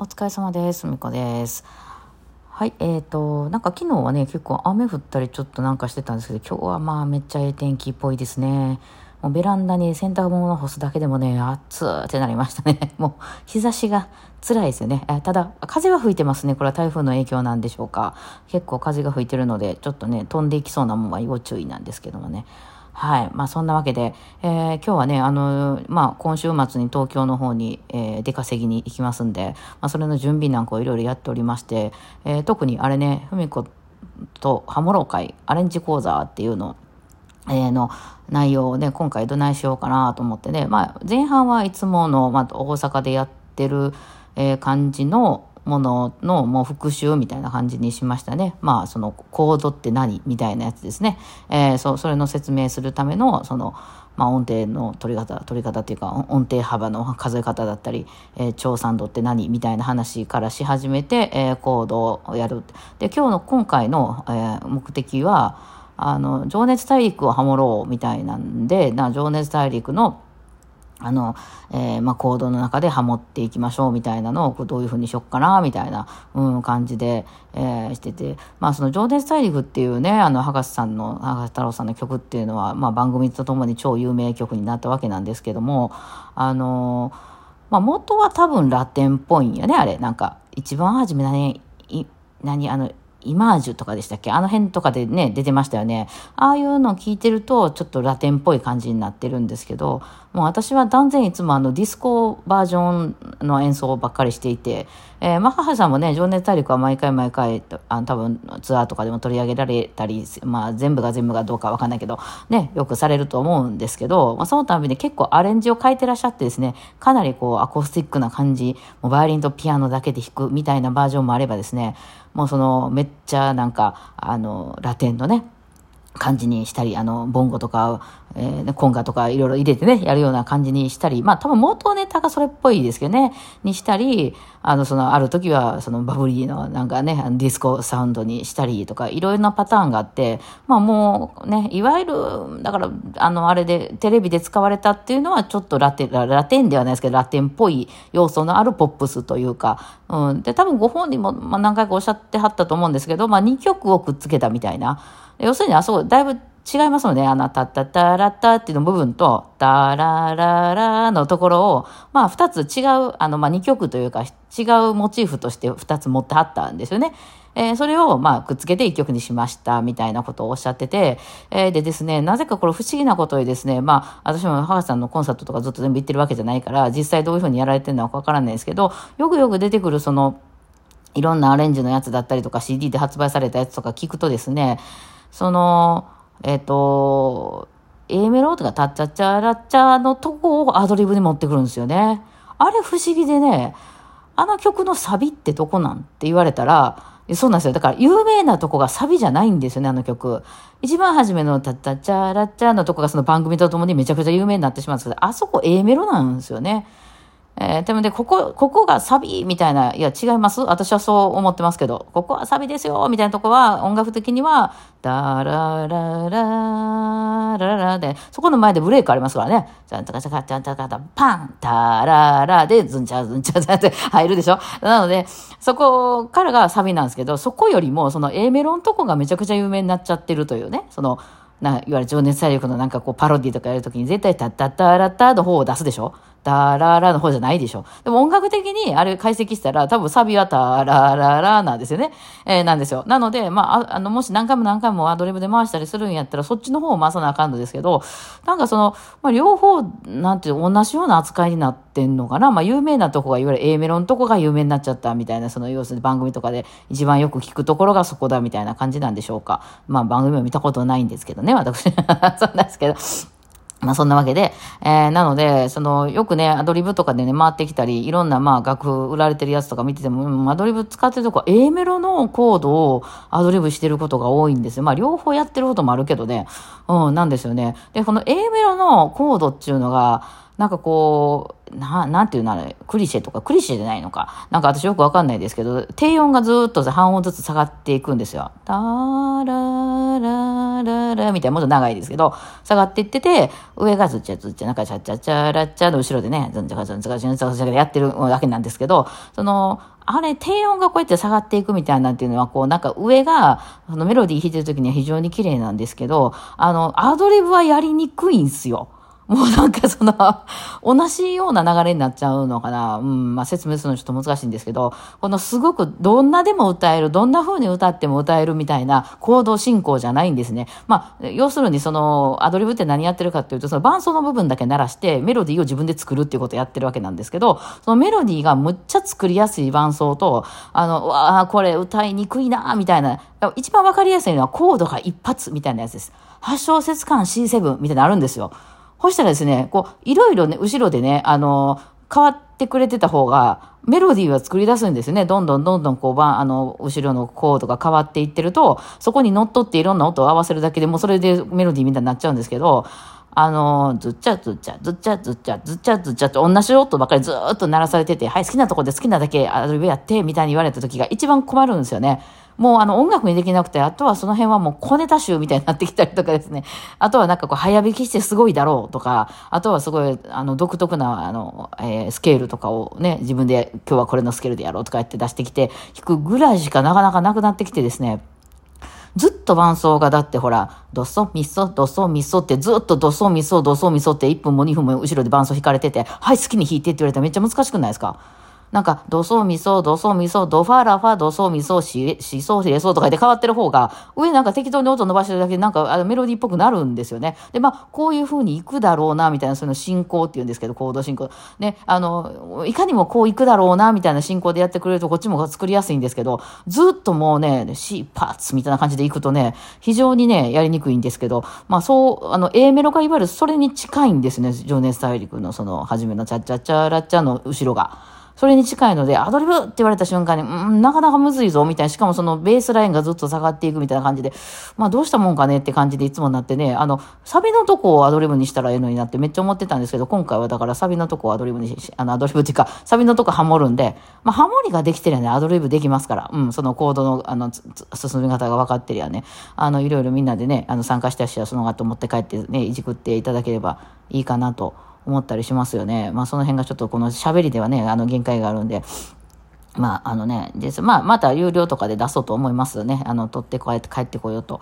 お疲れ様です。みこです。はい、えーと、なんか昨日はね、結構雨降ったりちょっとなんかしてたんですけど、今日はまあめっちゃええ天気っぽいですね。もうベランダに洗濯物を干すだけでもね、暑ーってなりましたね。もう日差しが辛いですよね。えただ、風は吹いてますね。これは台風の影響なんでしょうか。結構風が吹いてるので、ちょっとね、飛んでいきそうなもんは要注意なんですけどもね。はい。まあそんなわけで、えー今日はね、あのまあ今週末に東京の方に、えー出稼ぎに行きますんで、まあそれの準備なんかをいろいろやっておりまして、えー特にあれね、ふみことハモロ会アレンジ講座っていうのえーの内容をね、今回どないしようかなと思ってね、まあ前半はいつもの、まあ大阪でやってる、えー感じのもののもう復習みたいな感じにしましたね。まあそのコードって何？みたいなやつですね。えーそそれの説明するためのそのまあ、音程の取り方取り方っていうか音程幅の数え方だったり、えー、超三度って何？みたいな話からし始めて、えーコードをやるで今日の今回の、えー目的はあの情熱大陸をハモろうみたいなんでな情熱大陸のあの、えーまあ、コードの中でハモっていきましょうみたいなのをどういうふうにしよっかなみたいな、うん、感じで、えーしてて、まあ、その情熱大陸っていうね、あの、博士さんの、博士太郎さんの曲っていうのは、まあ、番組とともに超有名曲になったわけなんですけども、あのまあ、元は多分ラテンっぽいんやね、あれ。なんか、一番初め何、い、何、あの、イマージュとかでしたっけ？あの辺とかでね、出てましたよね。ああいうのを聞いてると、ちょっとラテンっぽい感じになってるんですけど、もう私は断然いつもあのディスコバージョンの演奏ばっかりしていて、えー、マッハさんもね、情熱大陸は毎回毎回、あの多分ツアーとかでも取り上げられたり、まあ全部が全部がどうかわかんないけど、ね、よくされると思うんですけど、まあ、そのたびに結構アレンジを変えてらっしゃってですね、かなりこうアコースティックな感じ、もうバイオリンとピアノだけで弾くみたいなバージョンもあればですね、もうそのめっちゃなんか、あの、ラテンのね、感じにしたり、あの、ボンゴとか、えー、コンガとかいろいろ入れてね、やるような感じにしたり、まあ多分元ネタがそれっぽいですけどね、にしたり、あの、その、ある時は、そのバブリーのなんかね、ディスコサウンドにしたりとか、いろいろなパターンがあって、まあもうね、いわゆる、だから、あの、あれで、テレビで使われたっていうのは、ちょっとラテン、ララテンではないですけど、ラテンっぽい要素のあるポップスというか、うん。で、多分ご本人も、まあ何回かおっしゃってはったと思うんですけど、まあ2曲をくっつけたみたいな、要するにあそこ、だいぶ違いますので、あの、タッタッタラッタっていうの部分と、タラララのところを、まあ、二つ違う、あの、まあ、二曲というか、違うモチーフとして二つ持ってはったんですよね。えーそれを、まあ、くっつけて一曲にしました、みたいなことをおっしゃってて、えーでですね、なぜかこれ不思議なことにですね、まあ、私も母さんのコンサートとかずっと全部行ってるわけじゃないから、実際どういうふうにやられてるのかわからないですけど、よくよく出てくるその、いろんなアレンジのやつだったりとか CD で発売されたやつとか聞くとですね、その、えっ、と、A メロとかタッチャッチャラッチャのとこをアドリブに持ってくるんですよね。あれ不思議でね、あの曲のサビってどこなんって言われたら、そうなんですよ。だから有名なとこがサビじゃないんですよね、あの曲。一番初めのタッタッチャラッチャのとこがその番組とともにめちゃくちゃ有名になってしまうんですけど、あそこ A メロなんですよね。えーでもね、ここ、ここがサビみたいな、いや、違います。私はそう思ってますけど、ここはサビですよみたいなとこは、音楽的には、ダララララララで、そこの前でブレークありますからね。ちゃんたかちゃかちゃんたかた、パンタララで、ズンチャズンチャズンって入るでしょ。なので、そこからがサビなんですけど、そこよりも、その A メロのとこがめちゃくちゃ有名になっちゃってるというね、その、な、いわゆる情熱大陸のなんかこうパロディとかやるときに絶対タッタッタラッタの方を出すでしょ。タララの方じゃないでしょでも音楽的にあれ解析したら多分サビはタラララなんですよね。えーなんですよ。なので、まあ、あの、もし何回も何回もアドリブで回したりするんやったらそっちの方を回さなあかんのですけど、なんかその、まあ、両方、なんていう、同じような扱いになってんのかなまあ、有名なとこがいわゆる A メロのとこが有名になっちゃったみたいな、その要するに番組とかで一番よく聞くところがそこだみたいな感じなんでしょうか。まあ、番組を見たことないんですけどね、私。そうなんですけど。まあそんなわけで、えー、なので、その、よくね、アドリブとかでね、回ってきたり、いろんな、まあ、楽譜売られてるやつとか見てても、うんアドリブ使ってるとこは A メロのコードをアドリブしてることが多いんですよ。まあ、両方やってることもあるけどね、うん、なんですよね。で、この A メロのコードっていうのが、なんかこう、な、なんていうのあれ、クリシェとか、クリシェじゃないのか。なんか私よくわかんないですけど、低音がずっと半音ずつ下がっていくんですよ。タラララララみたいなもっと長いですけど、下がっていってて、上がずっちゃずっちゃ、なんかチャチャチャラッチャの後ろでね、ズンチャカズンチャカズンチャカズンチャカやってるわけなんですけど、その、あれ、低音がこうやって下がっていくみたいなんていうのは、こう、なんか上が、あの、メロディー弾いてる時には非常に綺麗なんですけど、あの、アドリブはやりにくいんすよ。もうなんかその、同じような流れになっちゃうのかな。うん、まあ説明するのちょっと難しいんですけど、このすごくどんなでも歌える、どんな風に歌っても歌えるみたいな行動進行じゃないんですね。まあ、要するにその、アドリブって何やってるかっていうと、その伴奏の部分だけ鳴らして、メロディーを自分で作るっていうことをやってるわけなんですけど、そのメロディーがむっちゃ作りやすい伴奏と、あの、わあ、これ歌いにくいなみたいな、一番わかりやすいのはコードが一発みたいなやつです。8小節間 C7 みたいなのあるんですよ。そしたらですね、こう、いろいろね、後ろでね、あの、変わってくれてた方が、メロディーは作り出すんですね。どんどんどんどんこう、あの、後ろのコードが変わっていってると、そこに乗っ取っていろんな音を合わせるだけでもうそれでメロディーみたいになっちゃうんですけど、あの、ずっちゃずっちゃ、ずっちゃずっちゃ、ずっちゃずっちゃって同じ音ばっかりずっと鳴らされてて、はい、好きなとこで好きなだけアドリブやって、みたいに言われた時が一番困るんですよね。もうあの音楽にできなくて、あとはその辺はもう小ネタ集みたいになってきたりとかですね。あとはなんかこう早弾きしてすごいだろうとか、あとはすごいあの独特なあの、えー、スケールとかをね、自分で今日はこれのスケールでやろうとかやって出してきて、弾くぐらいしかなかなかなくなってきてですね。ずっと伴奏がだってほら、ドソミソ、ドソミソってずっとドソミソ、ドソミソって1分も2分も後ろで伴奏弾かれてて、はい、好きに弾いてって言われたらめっちゃ難しくないですか？なんか、ドソミソ、ドソミソ、ドファラファ、ドソミソ、シシソ、シレソとかで変わってる方が、上なんか適当に音伸ばしてるだけでなんかあのメロディーっぽくなるんですよね。で、まあ、こういう風に行くだろうな、みたいな、その進行って言うんですけど、コード進行。ね、あの、いかにもこう行くだろうな、みたいな進行でやってくれるとこっちも作りやすいんですけど、ずっともうね、シーパーツみたいな感じで行くとね、非常にね、やりにくいんですけど、まあそう、あの、A メロがいわゆるそれに近いんですね、情熱大陸のその、初めのチャッチャッチャラッチャの後ろが。それに近いので、アドリブって言われた瞬間に、うん、なかなかむずいぞ、みたいな。しかもそのベースラインがずっと下がっていくみたいな感じで、まあどうしたもんかねって感じでいつもなってね、あの、サビのとこをアドリブにしたらええのになってめっちゃ思ってたんですけど、今回はだからサビのとこをアドリブにし、あの、アドリブっていうか、サビのとこハモるんで、まあハモリができてりゃね、アドリブできますから、うん、そのコードの、あの、進み方が分かってりゃね、あの、いろいろみんなでね、あの、参加した人はその後持って帰ってね、いじくっていただければいいかなと。思ったりしますよね。まあその辺がちょっとこの喋りではね、あの限界があるんで、まあ、あのね、です。まあ、また有料とかで出そうと思いますね。あの、取ってこうやって帰ってこようと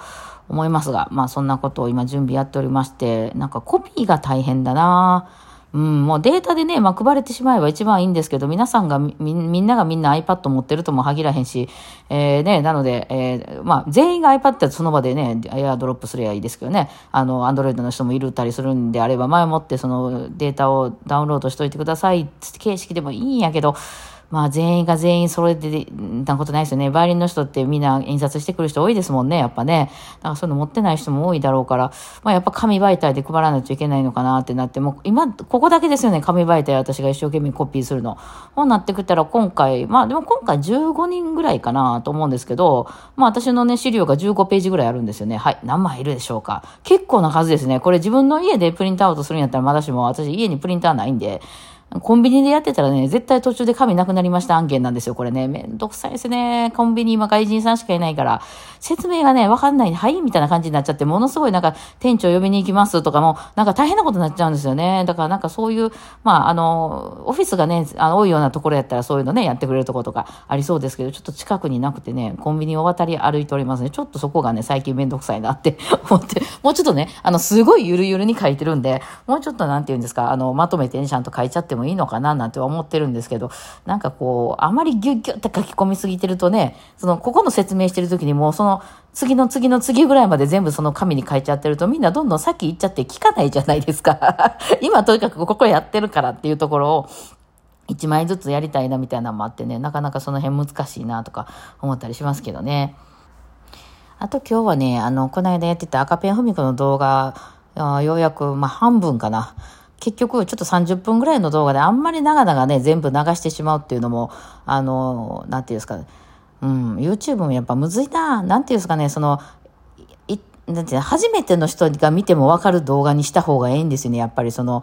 思いますが、まあ、そんなことを今準備やっておりまして、なんかコピーが大変だなうん、もうデータでね、まあ、配れてしまえば一番いいんですけど、皆さんがみ、みんながみんな iPad 持ってるとも限らへんし、えー、ね、なので、えー、まあ、全員が iPad ってその場でね、エアドロップすればいいですけどね、あの、Android の人もいるたりするんであれば、前もってそのデータをダウンロードしといてください形式でもいいんやけど、まあ全員が全員それで、なことないですよね。バイオリンの人ってみんな印刷してくる人多いですもんね、やっぱね。だからそういうの持ってない人も多いだろうから、まあやっぱ紙媒体で配らないといけないのかなってなって、もう今、ここだけですよね、紙媒体私が一生懸命コピーするの。こうなってくったら今回、まあでも今回15人ぐらいかなと思うんですけど、まあ私のね、資料が15ページぐらいあるんですよね。はい。何枚いるでしょうか。結構な数ですね。これ自分の家でプリントアウトするんやったらまだしも、私家にプリンターないんで、コンビニでやってたらね、絶対途中で紙なくなりました案件なんですよ、これね。めんどくさいですね。コンビニ今外人さんしかいないから、説明がね、わかんない、はいみたいな感じになっちゃって、ものすごいなんか、店長呼びに行きますとかも、なんか大変なことになっちゃうんですよね。だからなんかそういう、まあ、あの、オフィスがね、あの多いようなところやったらそういうのね、やってくれるところとかありそうですけど、ちょっと近くになくてね、コンビニを渡り歩いておりますね。ちょっとそこがね、最近めんどくさいなって 思って、もうちょっとね、あの、すごいゆるゆるに書いてるんで、もうちょっとなんて言うんですか、あの、まとめてね、ちゃんと書いちゃってもいいのかな、なんて思ってるんですけど、なんかこう、あまりギュッギュッって書き込みすぎてるとね、その、ここの説明してる時にもうその、次の次の次ぐらいまで全部その紙に書いちゃってるとみんなどんどん先行っちゃって聞かないじゃないですか。今とにかくここやってるからっていうところを、一枚ずつやりたいなみたいなのもあってね、なかなかその辺難しいなとか思ったりしますけどね。あと今日はね、あの、この間やってた赤ペンふみこの動画、ようやく、まあ、半分かな。結局ちょっと30分ぐらいの動画であんまり長々ね、全部流してしまうっていうのも、あの、なんていうんですか、うん、YouTube もやっぱむずいな、なんていうんですかね、その、なんて初めての人が見ても分かる動画にした方がいいんですよね。やっぱりその、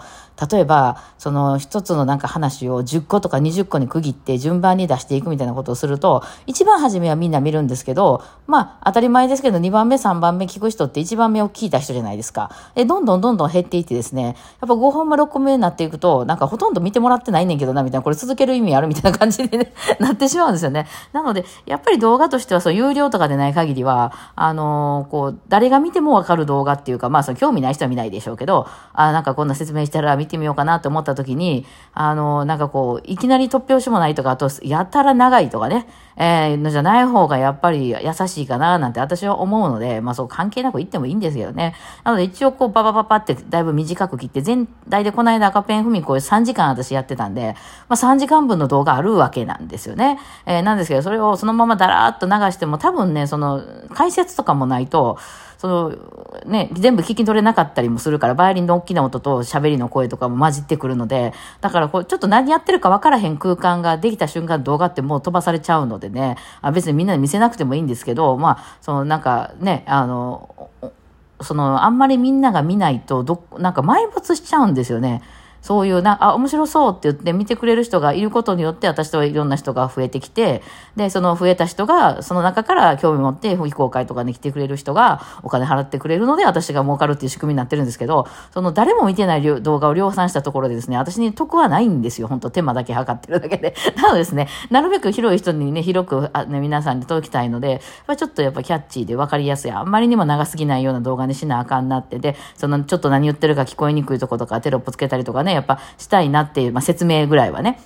例えば、その一つのなんか話を10個とか20個に区切って順番に出していくみたいなことをすると、一番初めはみんな見るんですけど、まあ当たり前ですけど2番目3番目聞く人って1番目を聞いた人じゃないですか。で、どんどんどんどん減っていってですね、やっぱ5本目6本目になっていくと、なんかほとんど見てもらってないねんけどな、みたいな、これ続ける意味あるみたいな感じでね、なってしまうんですよね。なので、やっぱり動画としてはそう有料とかでない限りは、あのー、こう、誰がが見てもわかる動画っていうか、まあ、その興味ない人は見ないでしょうけど、あなんかこんな説明したら見てみようかなと思った時に、あの、なんかこう、いきなり突拍子もないとか、あと、やたら長いとかね、えー、のじゃない方がやっぱり優しいかななんて私は思うので、まあそう関係なく言ってもいいんですけどね。なので一応こうババババってだいぶ短く切って、全体でこの間赤ペン踏みこれ3時間私やってたんで、まあ3時間分の動画あるわけなんですよね。えー、なんですけど、それをそのままだらーっと流しても多分ね、その解説とかもないと、その、ね、全部聞き取れなかったりもするから、バイオリンの大きな音と喋りの声とかも混じってくるので、だからこう、ちょっと何やってるか分からへん空間ができた瞬間動画ってもう飛ばされちゃうのでね、あ別にみんなに見せなくてもいいんですけど、まあ、そのなんかね、あの、その、あんまりみんなが見ないと、ど、なんか埋没しちゃうんですよね。そういうな、あ、面白そうって言って見てくれる人がいることによって、私といろんな人が増えてきて、で、その増えた人が、その中から興味持って非公開とかに来てくれる人がお金払ってくれるので、私が儲かるっていう仕組みになってるんですけど、その誰も見てない動画を量産したところでですね、私に得はないんですよ。本当手間だけ測ってるだけで。なのでですね、なるべく広い人にね、広く、あね、皆さんに届きたいので、やっぱちょっとやっぱキャッチーで分かりやすい、あんまりにも長すぎないような動画にしなあかんなって、で、そのちょっと何言ってるか聞こえにくいとことかテロップつけたりとかね、やっぱしたいなっていう、まあ、説明ぐらいはね、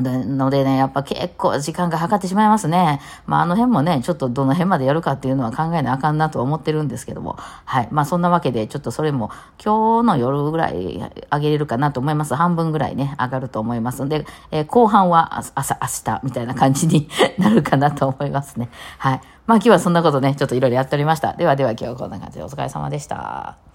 のでね、やっぱ結構時間がかかってしまいますね。まああの辺もね、ちょっとどの辺までやるかっていうのは考えなあかんなと思ってるんですけども。はい。まあそんなわけで、ちょっとそれも今日の夜ぐらい上げれるかなと思います。半分ぐらいね、上がると思いますので、えー、後半は朝、明日みたいな感じに なるかなと思いますね。はい。まあ今日はそんなことね、ちょっといろいろやっておりました。ではでは今日はこんな感じでお疲れ様でした。